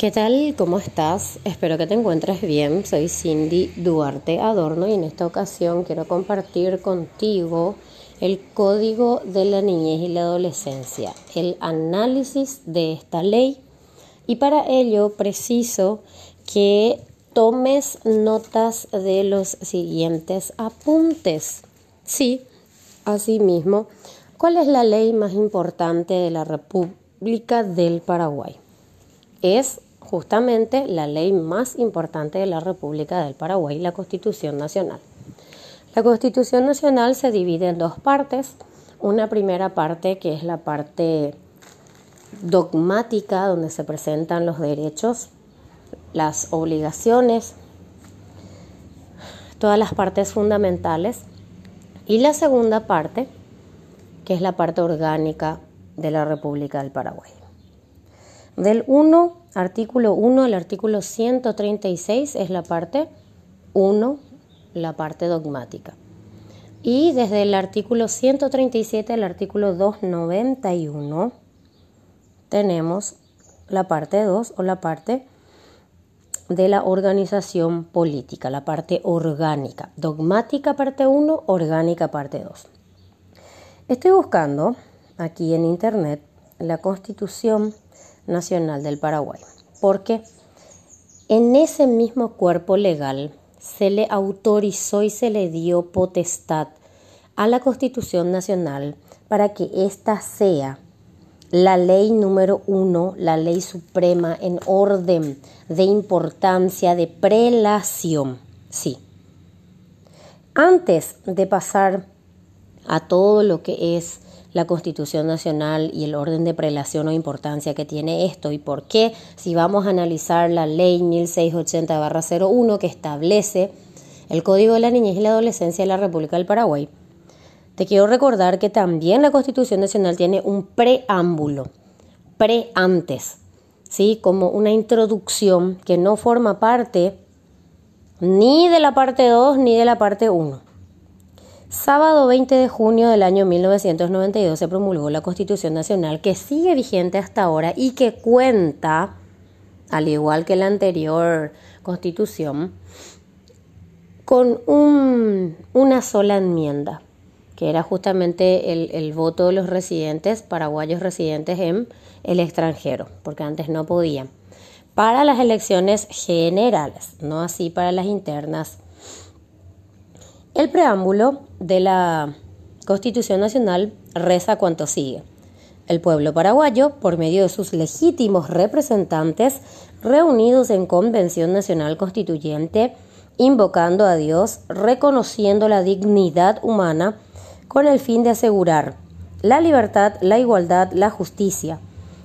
¿Qué tal? ¿Cómo estás? Espero que te encuentres bien. Soy Cindy Duarte Adorno y en esta ocasión quiero compartir contigo el código de la niñez y la adolescencia, el análisis de esta ley y para ello preciso que tomes notas de los siguientes apuntes. Sí, asimismo, ¿cuál es la ley más importante de la República del Paraguay? Es justamente la ley más importante de la República del Paraguay, la Constitución Nacional. La Constitución Nacional se divide en dos partes. Una primera parte que es la parte dogmática, donde se presentan los derechos, las obligaciones, todas las partes fundamentales. Y la segunda parte, que es la parte orgánica de la República del Paraguay. Del 1 artículo 1 al artículo 136 es la parte 1, la parte dogmática. Y desde el artículo 137 al artículo 291 tenemos la parte 2 o la parte de la organización política, la parte orgánica. Dogmática parte 1, orgánica parte 2. Estoy buscando aquí en internet la constitución Nacional del Paraguay, porque en ese mismo cuerpo legal se le autorizó y se le dio potestad a la Constitución Nacional para que ésta sea la ley número uno, la ley suprema en orden de importancia de prelación. Sí. Antes de pasar a todo lo que es la Constitución Nacional y el orden de prelación o importancia que tiene esto y por qué, si vamos a analizar la ley 1680-01 que establece el Código de la Niñez y la Adolescencia de la República del Paraguay, te quiero recordar que también la Constitución Nacional tiene un preámbulo, pre-antes, ¿sí? como una introducción que no forma parte ni de la parte 2 ni de la parte 1. Sábado 20 de junio del año 1992 se promulgó la Constitución Nacional que sigue vigente hasta ahora y que cuenta, al igual que la anterior Constitución, con una sola enmienda, que era justamente el, el voto de los residentes, paraguayos residentes en el extranjero, porque antes no podían, para las elecciones generales, no así para las internas el preámbulo de la Constitución Nacional reza cuanto sigue. El pueblo paraguayo, por medio de sus legítimos representantes reunidos en Convención Nacional Constituyente, invocando a Dios, reconociendo la dignidad humana con el fin de asegurar la libertad, la igualdad, la justicia,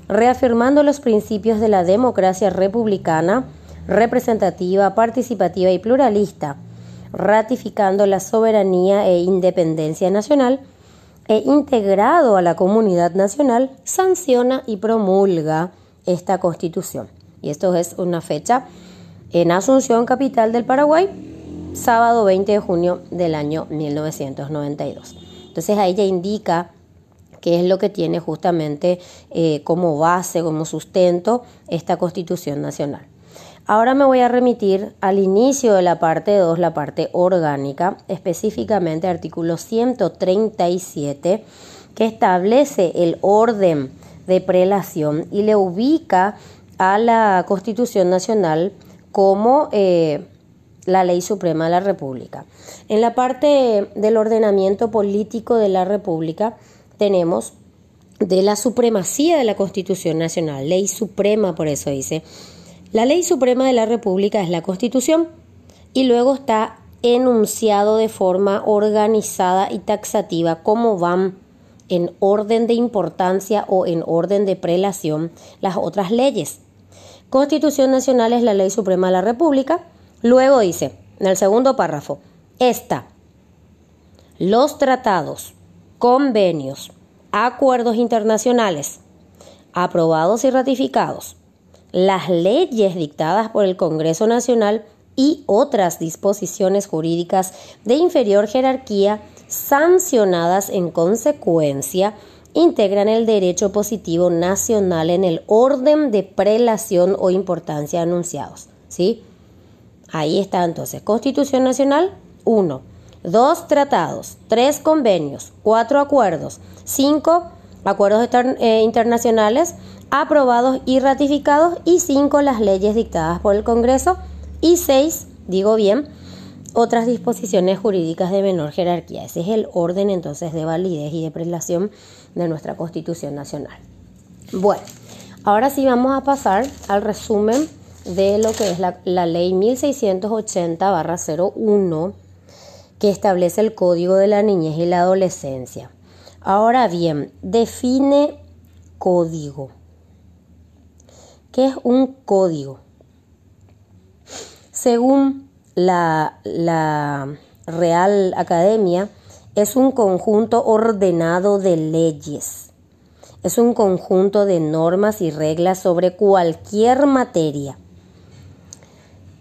reafirmando los principios de la democracia republicana, representativa, participativa y pluralista, ratificando la soberanía e independencia nacional e integrado a la comunidad nacional, sanciona y promulga esta constitución. Y esto es una fecha en Asunción, capital del Paraguay, sábado 20 de junio del año 1992. Entonces ahí ya indica qué es lo que tiene justamente eh, como base, como sustento esta constitución nacional. Ahora me voy a remitir al inicio de la parte 2, la parte orgánica, específicamente artículo 137, que establece el orden de prelación y le ubica a la Constitución Nacional como eh, la ley suprema de la República. En la parte del ordenamiento político de la República tenemos de la supremacía de la Constitución Nacional, ley suprema, por eso dice, la ley suprema de la República es la Constitución y luego está enunciado de forma organizada y taxativa cómo van en orden de importancia o en orden de prelación las otras leyes. Constitución Nacional es la ley suprema de la República. Luego dice, en el segundo párrafo, esta, los tratados, convenios, acuerdos internacionales, aprobados y ratificados las leyes dictadas por el Congreso Nacional y otras disposiciones jurídicas de inferior jerarquía sancionadas en consecuencia integran el derecho positivo nacional en el orden de prelación o importancia anunciados. ¿sí? Ahí está entonces. Constitución Nacional, 1. Dos tratados, tres convenios, cuatro acuerdos, cinco acuerdos eh, internacionales aprobados y ratificados y cinco las leyes dictadas por el Congreso y seis, digo bien, otras disposiciones jurídicas de menor jerarquía. Ese es el orden entonces de validez y de prelación de nuestra Constitución Nacional. Bueno, ahora sí vamos a pasar al resumen de lo que es la, la ley 1680-01 que establece el Código de la Niñez y la Adolescencia. Ahora bien, define código. ¿Qué es un código? Según la, la Real Academia, es un conjunto ordenado de leyes. Es un conjunto de normas y reglas sobre cualquier materia.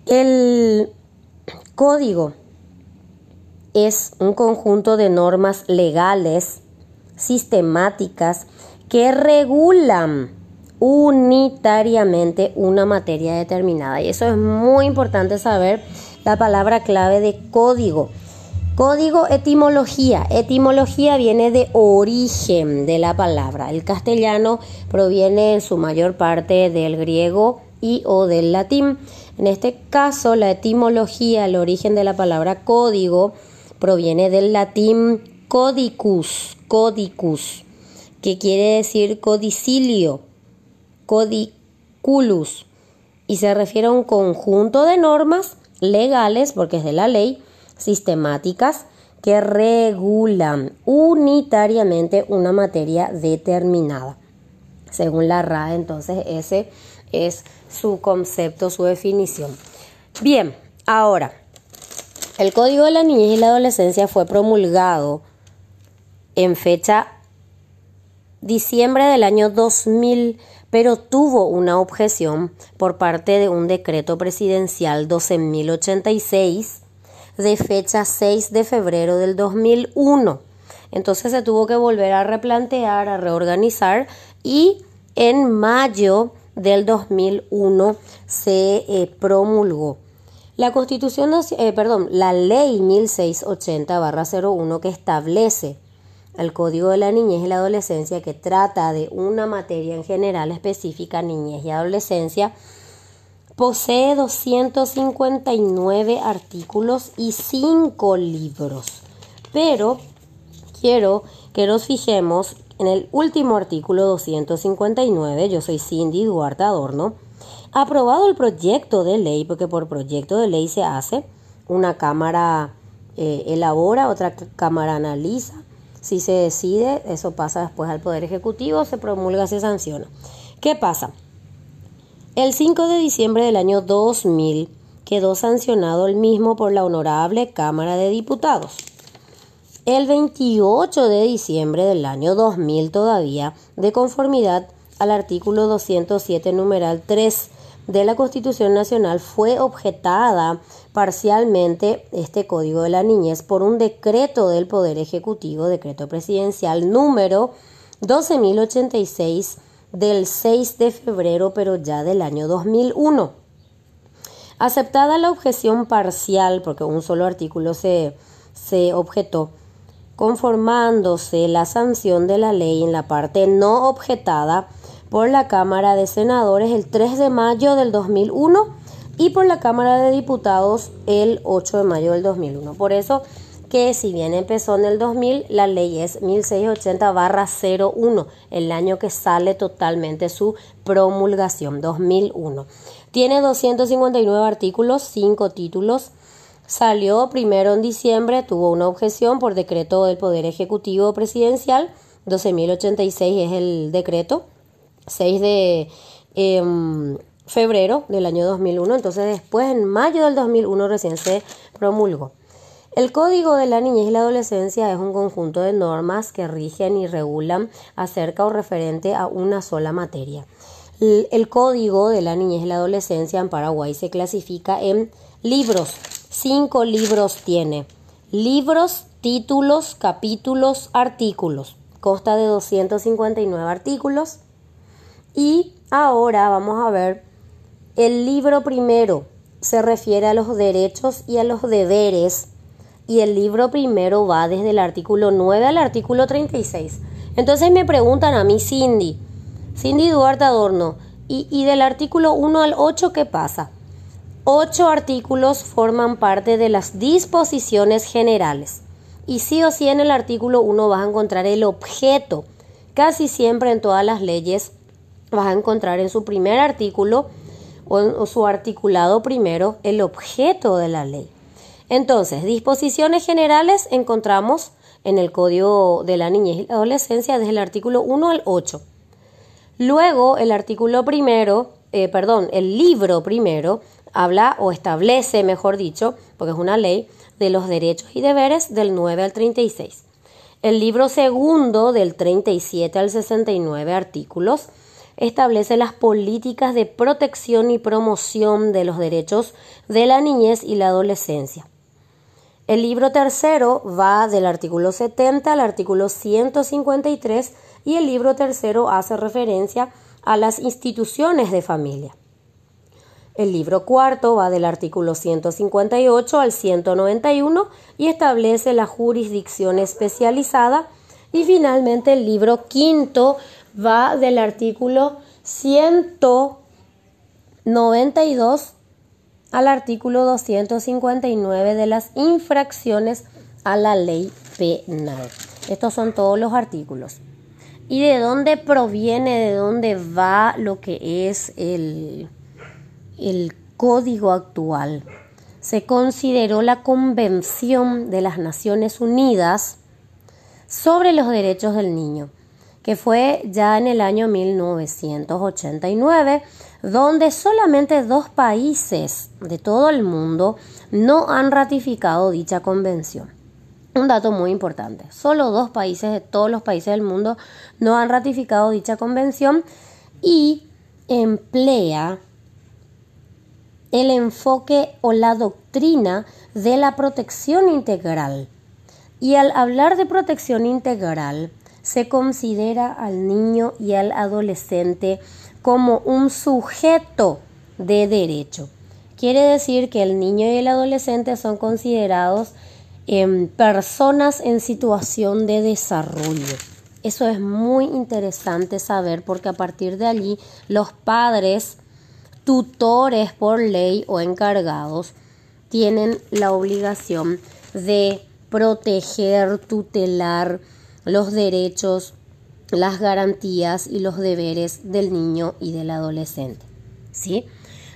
El código es un conjunto de normas legales, sistemáticas, que regulan unitariamente una materia determinada. Y eso es muy importante saber la palabra clave de código. Código etimología. Etimología viene de origen de la palabra. El castellano proviene en su mayor parte del griego y o del latín. En este caso, la etimología, el origen de la palabra código, proviene del latín codicus, codicus, que quiere decir codicilio, codiculus, y se refiere a un conjunto de normas legales, porque es de la ley, sistemáticas, que regulan unitariamente una materia determinada. Según la RAE, entonces ese es su concepto, su definición. Bien, ahora, el Código de la Niñez y la Adolescencia fue promulgado en fecha diciembre del año 2000, pero tuvo una objeción por parte de un decreto presidencial 12.086 de fecha 6 de febrero del 2001. Entonces se tuvo que volver a replantear, a reorganizar y en mayo del 2001 se eh, promulgó. La Constitución, eh, perdón, la Ley 1680-01 que establece el Código de la Niñez y la Adolescencia que trata de una materia en general específica, niñez y adolescencia, posee 259 artículos y 5 libros. Pero quiero que nos fijemos en el último artículo 259, yo soy Cindy Duarte Adorno, aprobado el proyecto de ley, porque por proyecto de ley se hace, una cámara eh, elabora, otra cámara analiza, si se decide, eso pasa después al Poder Ejecutivo, se promulga, se sanciona. ¿Qué pasa? El 5 de diciembre del año 2000 quedó sancionado el mismo por la Honorable Cámara de Diputados. El 28 de diciembre del año 2000 todavía, de conformidad al artículo 207 numeral 3 de la Constitución Nacional fue objetada parcialmente este Código de la Niñez por un decreto del Poder Ejecutivo, decreto presidencial número 12.086 del 6 de febrero, pero ya del año 2001. Aceptada la objeción parcial, porque un solo artículo se, se objetó, conformándose la sanción de la ley en la parte no objetada, por la Cámara de Senadores el 3 de mayo del 2001 y por la Cámara de Diputados el 8 de mayo del 2001. Por eso que si bien empezó en el 2000, la ley es 1680-01, el año que sale totalmente su promulgación, 2001. Tiene 259 artículos, 5 títulos. Salió primero en diciembre, tuvo una objeción por decreto del Poder Ejecutivo Presidencial, 12.086 es el decreto. 6 de em, febrero del año 2001, entonces después en mayo del 2001 recién se promulgó. El Código de la Niñez y la Adolescencia es un conjunto de normas que rigen y regulan acerca o referente a una sola materia. El Código de la Niñez y la Adolescencia en Paraguay se clasifica en libros. Cinco libros tiene. Libros, títulos, capítulos, artículos consta de 259 artículos. Y ahora vamos a ver el libro primero. Se refiere a los derechos y a los deberes. Y el libro primero va desde el artículo 9 al artículo 36. Entonces me preguntan a mí, Cindy, Cindy Duarte Adorno, ¿y, y del artículo 1 al 8 qué pasa? Ocho artículos forman parte de las disposiciones generales. Y sí o sí en el artículo 1 vas a encontrar el objeto. Casi siempre en todas las leyes vas a encontrar en su primer artículo o su articulado primero el objeto de la ley. Entonces, disposiciones generales encontramos en el Código de la Niñez y la Adolescencia desde el artículo 1 al 8. Luego, el artículo primero, eh, perdón, el libro primero habla o establece, mejor dicho, porque es una ley, de los derechos y deberes del 9 al 36. El libro segundo del 37 al 69 artículos establece las políticas de protección y promoción de los derechos de la niñez y la adolescencia. El libro tercero va del artículo 70 al artículo 153 y el libro tercero hace referencia a las instituciones de familia. El libro cuarto va del artículo 158 al 191 y establece la jurisdicción especializada. Y finalmente el libro quinto va del artículo 192 al artículo 259 de las infracciones a la ley penal. Estos son todos los artículos. ¿Y de dónde proviene, de dónde va lo que es el, el código actual? Se consideró la Convención de las Naciones Unidas sobre los Derechos del Niño que fue ya en el año 1989, donde solamente dos países de todo el mundo no han ratificado dicha convención. Un dato muy importante, solo dos países de todos los países del mundo no han ratificado dicha convención y emplea el enfoque o la doctrina de la protección integral. Y al hablar de protección integral, se considera al niño y al adolescente como un sujeto de derecho. Quiere decir que el niño y el adolescente son considerados em, personas en situación de desarrollo. Eso es muy interesante saber porque a partir de allí los padres, tutores por ley o encargados, tienen la obligación de proteger, tutelar, los derechos, las garantías y los deberes del niño y del adolescente. ¿Sí?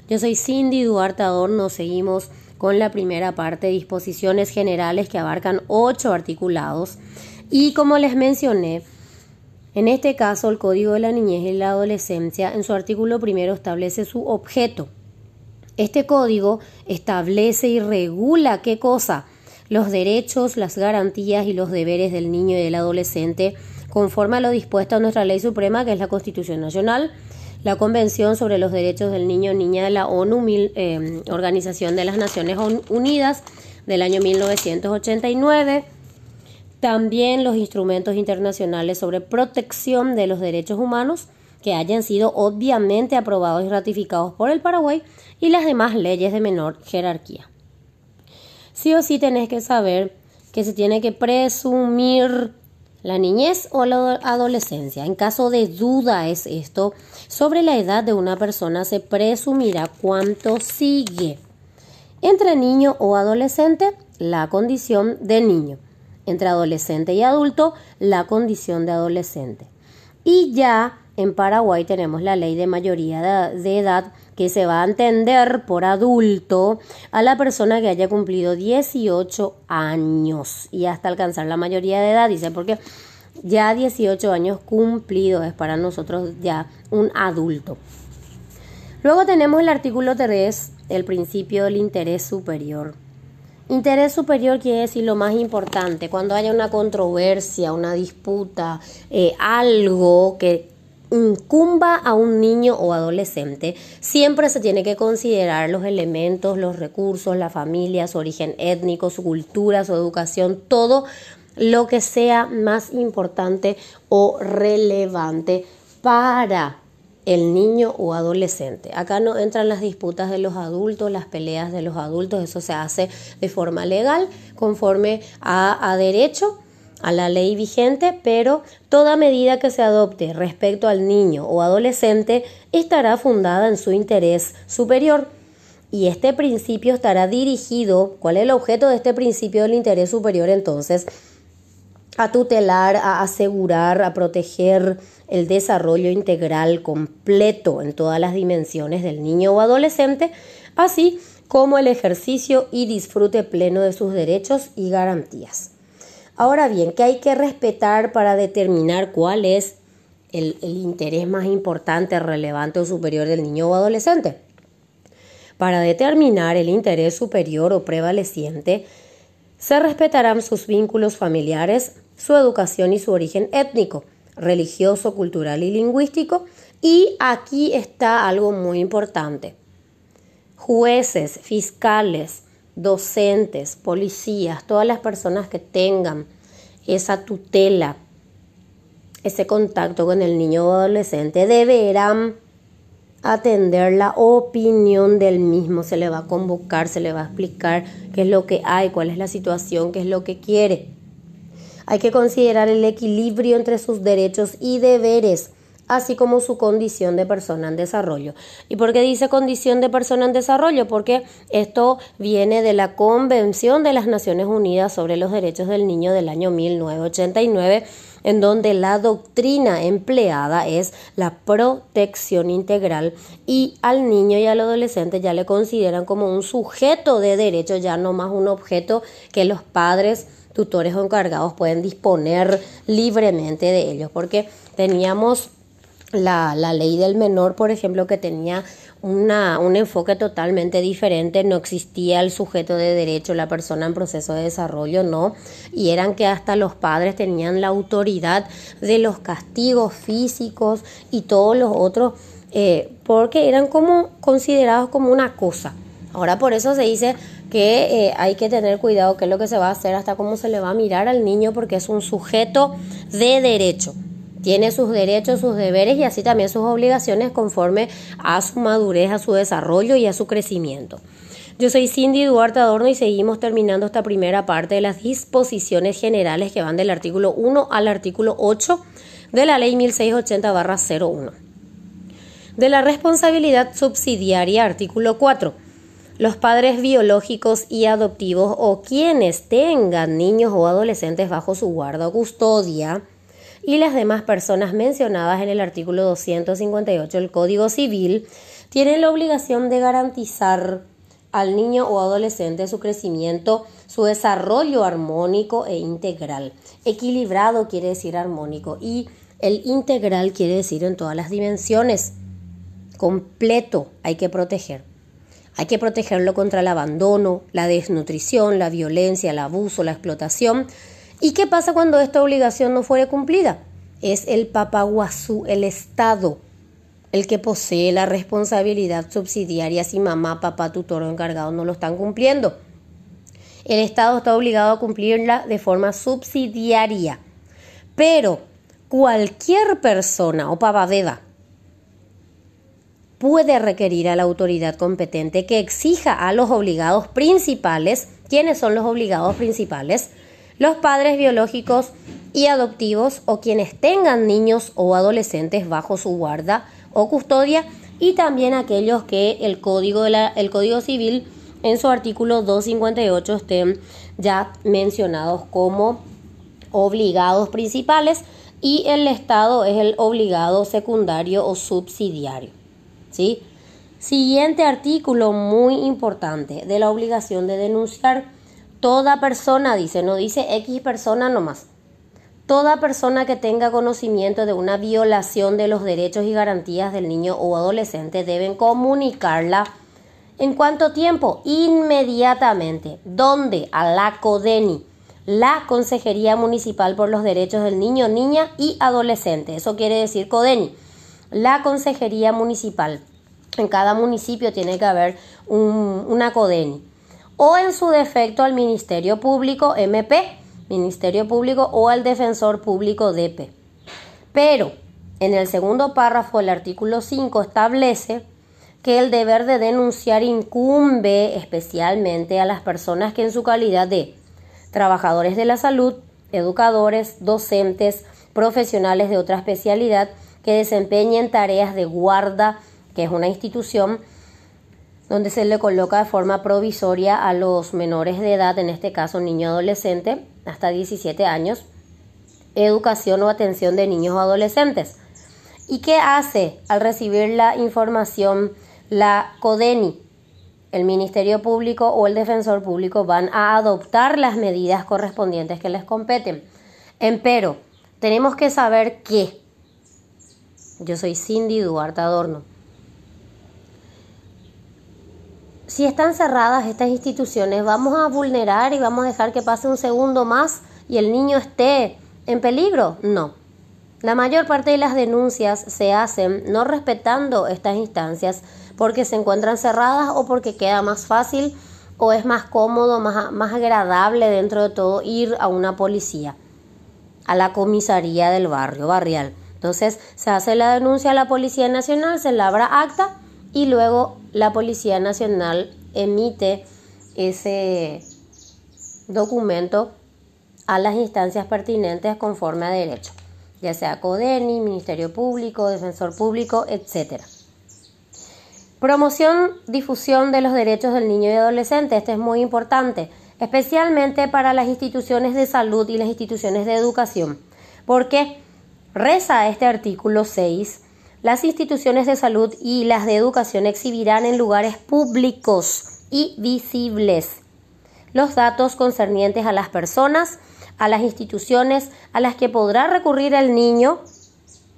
Yo soy Cindy Duarte Adorno, seguimos con la primera parte, disposiciones generales que abarcan ocho articulados. Y como les mencioné, en este caso el Código de la Niñez y la Adolescencia en su artículo primero establece su objeto. Este código establece y regula qué cosa? Los derechos, las garantías y los deberes del niño y del adolescente conforme a lo dispuesto en nuestra ley suprema, que es la Constitución Nacional, la Convención sobre los Derechos del Niño y Niña de la ONU, eh, Organización de las Naciones Unidas, del año 1989, también los instrumentos internacionales sobre protección de los derechos humanos que hayan sido obviamente aprobados y ratificados por el Paraguay y las demás leyes de menor jerarquía sí o sí tenés que saber que se tiene que presumir la niñez o la adolescencia. En caso de duda es esto, sobre la edad de una persona se presumirá cuánto sigue. Entre niño o adolescente, la condición de niño. Entre adolescente y adulto, la condición de adolescente. Y ya en Paraguay tenemos la ley de mayoría de edad que se va a entender por adulto a la persona que haya cumplido 18 años y hasta alcanzar la mayoría de edad, dice, porque ya 18 años cumplidos es para nosotros ya un adulto. Luego tenemos el artículo 3, el principio del interés superior. Interés superior quiere decir lo más importante, cuando haya una controversia, una disputa, eh, algo que incumba a un niño o adolescente, siempre se tiene que considerar los elementos, los recursos, la familia, su origen étnico, su cultura, su educación, todo lo que sea más importante o relevante para el niño o adolescente. Acá no entran las disputas de los adultos, las peleas de los adultos, eso se hace de forma legal, conforme a, a derecho a la ley vigente, pero toda medida que se adopte respecto al niño o adolescente estará fundada en su interés superior. Y este principio estará dirigido, ¿cuál es el objeto de este principio del interés superior entonces? A tutelar, a asegurar, a proteger el desarrollo integral completo en todas las dimensiones del niño o adolescente, así como el ejercicio y disfrute pleno de sus derechos y garantías. Ahora bien, ¿qué hay que respetar para determinar cuál es el, interés más importante, relevante o superior del niño o adolescente? Para determinar el interés superior o prevaleciente, se respetarán sus vínculos familiares, su educación y su origen étnico, religioso, cultural y lingüístico. Y aquí está algo muy importante. Jueces, fiscales, docentes, policías, todas las personas que tengan esa tutela, ese contacto con el niño o adolescente, deberán atender la opinión del mismo, se le va a convocar, se le va a explicar qué es lo que hay, cuál es la situación, qué es lo que quiere. Hay que considerar el equilibrio entre sus derechos y deberes así como su condición de persona en desarrollo. ¿Y por qué dice condición de persona en desarrollo? Porque esto viene de la Convención de las Naciones Unidas sobre los Derechos del Niño del año 1989 en donde la doctrina empleada es la protección integral y al niño y al adolescente ya le consideran como un sujeto de derecho, ya no más un objeto que los padres tutores o encargados pueden disponer libremente de ellos, porque teníamos la, la, ley del menor, por ejemplo, que tenía una, un enfoque totalmente diferente, no existía el sujeto de derecho, la persona en proceso de desarrollo, no, y eran que hasta los padres tenían la autoridad de los castigos físicos y todos los otros, eh, porque eran como considerados como una cosa. Ahora por eso se dice que eh, hay que tener cuidado qué es lo que se va a hacer, hasta cómo se le va a mirar al niño, porque es un sujeto de derecho tiene sus derechos, sus deberes y así también sus obligaciones conforme a su madurez, a su desarrollo y a su crecimiento. Yo soy Cindy Duarte Adorno y seguimos terminando esta primera parte de las disposiciones generales que van del artículo 1 al artículo 8 de la ley 1680-01. De la responsabilidad subsidiaria, artículo 4. Los padres biológicos y adoptivos o quienes tengan niños o adolescentes bajo su guarda o custodia y las demás personas mencionadas en el artículo 258 del Código Civil tienen la obligación de garantizar al niño o adolescente su crecimiento, su desarrollo armónico e integral. Equilibrado quiere decir armónico y el integral quiere decir en todas las dimensiones. Completo hay que proteger. Hay que protegerlo contra el abandono, la desnutrición, la violencia, el abuso, la explotación, ¿Y qué pasa cuando esta obligación no fuere cumplida? Es el papaguazú, el Estado, el que posee la responsabilidad subsidiaria si mamá, papá, tutor o encargado no lo están cumpliendo. El Estado está obligado a cumplirla de forma subsidiaria. Pero cualquier persona o pavadeda puede requerir a la autoridad competente que exija a los obligados principales, ¿quiénes son los obligados principales? Los padres biológicos y adoptivos o quienes tengan niños o adolescentes bajo su guarda o custodia y también aquellos que el Código, de la, el Código Civil en su artículo 258 estén ya mencionados como obligados principales y el Estado es el obligado secundario o subsidiario. ¿sí? Siguiente artículo muy importante de la obligación de denunciar Toda persona, dice, no dice X persona nomás. Toda persona que tenga conocimiento de una violación de los derechos y garantías del niño o adolescente deben comunicarla. ¿En cuánto tiempo? Inmediatamente. ¿Dónde? A la CODENI, la Consejería Municipal por los Derechos del Niño, Niña y Adolescente. Eso quiere decir CODENI. La Consejería Municipal. En cada municipio tiene que haber una CODENI o en su defecto al Ministerio Público MP Ministerio Público o al Defensor Público DEPE. Pero en el segundo párrafo del artículo 5 establece que el deber de denunciar incumbe especialmente a las personas que en su calidad de trabajadores de la salud, educadores, docentes, profesionales de otra especialidad que desempeñen tareas de guarda, que es una institución donde se le coloca de forma provisoria a los menores de edad, en este caso niño adolescente, hasta 17 años, educación o atención de niños o adolescentes. ¿Y qué hace al recibir la información la CODENI? El Ministerio Público o el Defensor Público van a adoptar las medidas correspondientes que les competen. Empero, tenemos que saber que yo soy Cindy Duarte Adorno. Si están cerradas estas instituciones, vamos a vulnerar y vamos a dejar que pase un segundo más y el niño esté en peligro. No. La mayor parte de las denuncias se hacen no respetando estas instancias porque se encuentran cerradas o porque queda más fácil o es más cómodo, más, más agradable dentro de todo ir a una policía, a la comisaría del barrio, barrial. Entonces se hace la denuncia a la Policía Nacional, se labra acta y luego la Policía Nacional emite ese documento a las instancias pertinentes conforme a derecho, ya sea CODENI, Ministerio Público, Defensor Público, etc. Promoción, difusión de los derechos del niño y adolescente, este es muy importante, especialmente para las instituciones de salud y las instituciones de educación, porque reza este artículo 6 las instituciones de salud y las de educación exhibirán en lugares públicos y visibles los datos concernientes a las personas, a las instituciones a las que podrá recurrir el niño,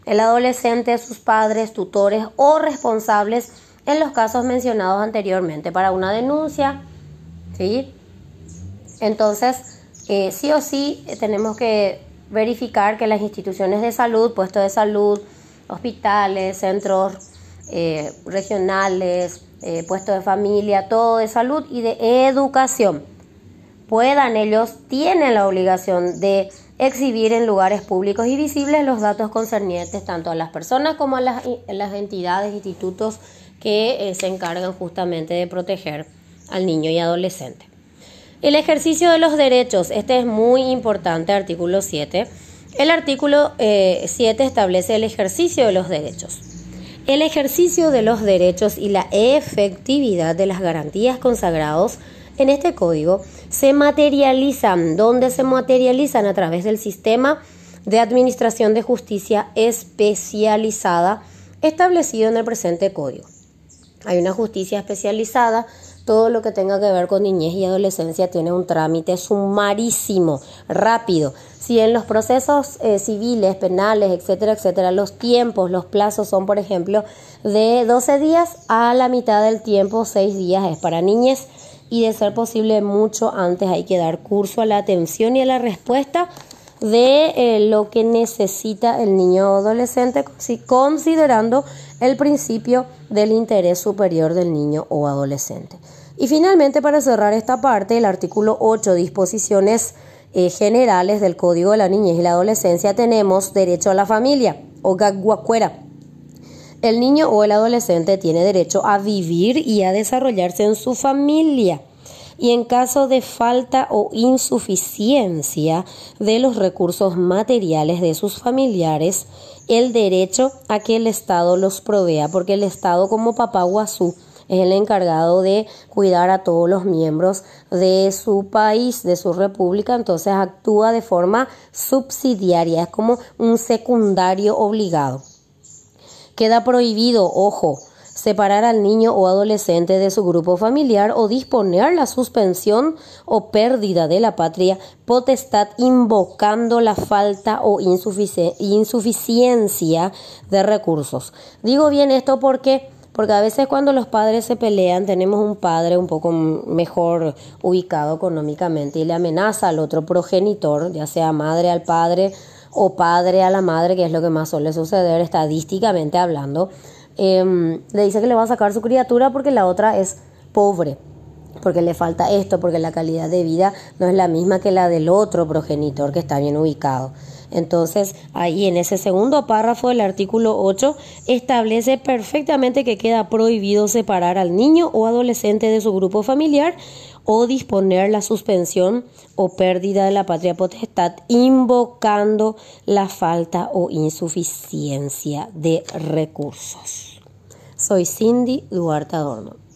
el adolescente, sus padres, tutores o responsables en los casos mencionados anteriormente para una denuncia. ¿sí? Entonces, eh, sí o sí eh, tenemos que verificar que las instituciones de salud, puestos de salud, hospitales, centros eh, regionales, eh, puestos de familia, todo de salud y de educación. Puedan ellos, tienen la obligación de exhibir en lugares públicos y visibles los datos concernientes tanto a las personas como a las, las entidades, institutos que eh, se encargan justamente de proteger al niño y adolescente. El ejercicio de los derechos, este es muy importante, artículo 7 el artículo 7 eh, establece el ejercicio de los derechos. El ejercicio de los derechos y la efectividad de las garantías consagrados en este código se materializan, donde se materializan a través del sistema de administración de justicia especializada establecido en el presente código. Hay una justicia especializada todo lo que tenga que ver con niñez y adolescencia tiene un trámite sumarísimo, rápido. Si en los procesos eh, civiles, penales, etcétera, etcétera, los tiempos, los plazos son, por ejemplo, de 12 días a la mitad del tiempo, 6 días es para niñez y de ser posible mucho antes hay que dar curso a la atención y a la respuesta de eh, lo que necesita el niño o adolescente, considerando el principio del interés superior del niño o adolescente. Y finalmente, para cerrar esta parte, el artículo 8, disposiciones eh, generales del Código de la Niñez y la Adolescencia, tenemos derecho a la familia o gagguacuera. El niño o el adolescente tiene derecho a vivir y a desarrollarse en su familia y en caso de falta o insuficiencia de los recursos materiales de sus familiares, el derecho a que el Estado los provea, porque el Estado como papá guazú es el encargado de cuidar a todos los miembros de su país, de su república, entonces actúa de forma subsidiaria, es como un secundario obligado. Queda prohibido, ojo, separar al niño o adolescente de su grupo familiar o disponer la suspensión o pérdida de la patria potestad invocando la falta o insuficiencia de recursos. Digo bien esto porque porque a veces cuando los padres se pelean tenemos un padre un poco mejor ubicado económicamente y le amenaza al otro progenitor, ya sea madre al padre o padre a la madre, que es lo que más suele suceder estadísticamente hablando, em, le dice que le va a sacar su criatura porque la otra es pobre. porque le falta esto, porque la calidad de vida no es la misma que la del otro progenitor que está bien ubicado. Entonces, ahí en ese segundo párrafo del artículo 8 establece perfectamente que queda prohibido separar al niño o adolescente de su grupo familiar o disponer la suspensión o pérdida de la patria potestad invocando la falta o insuficiencia de recursos. Soy Cindy Duarte Adorno.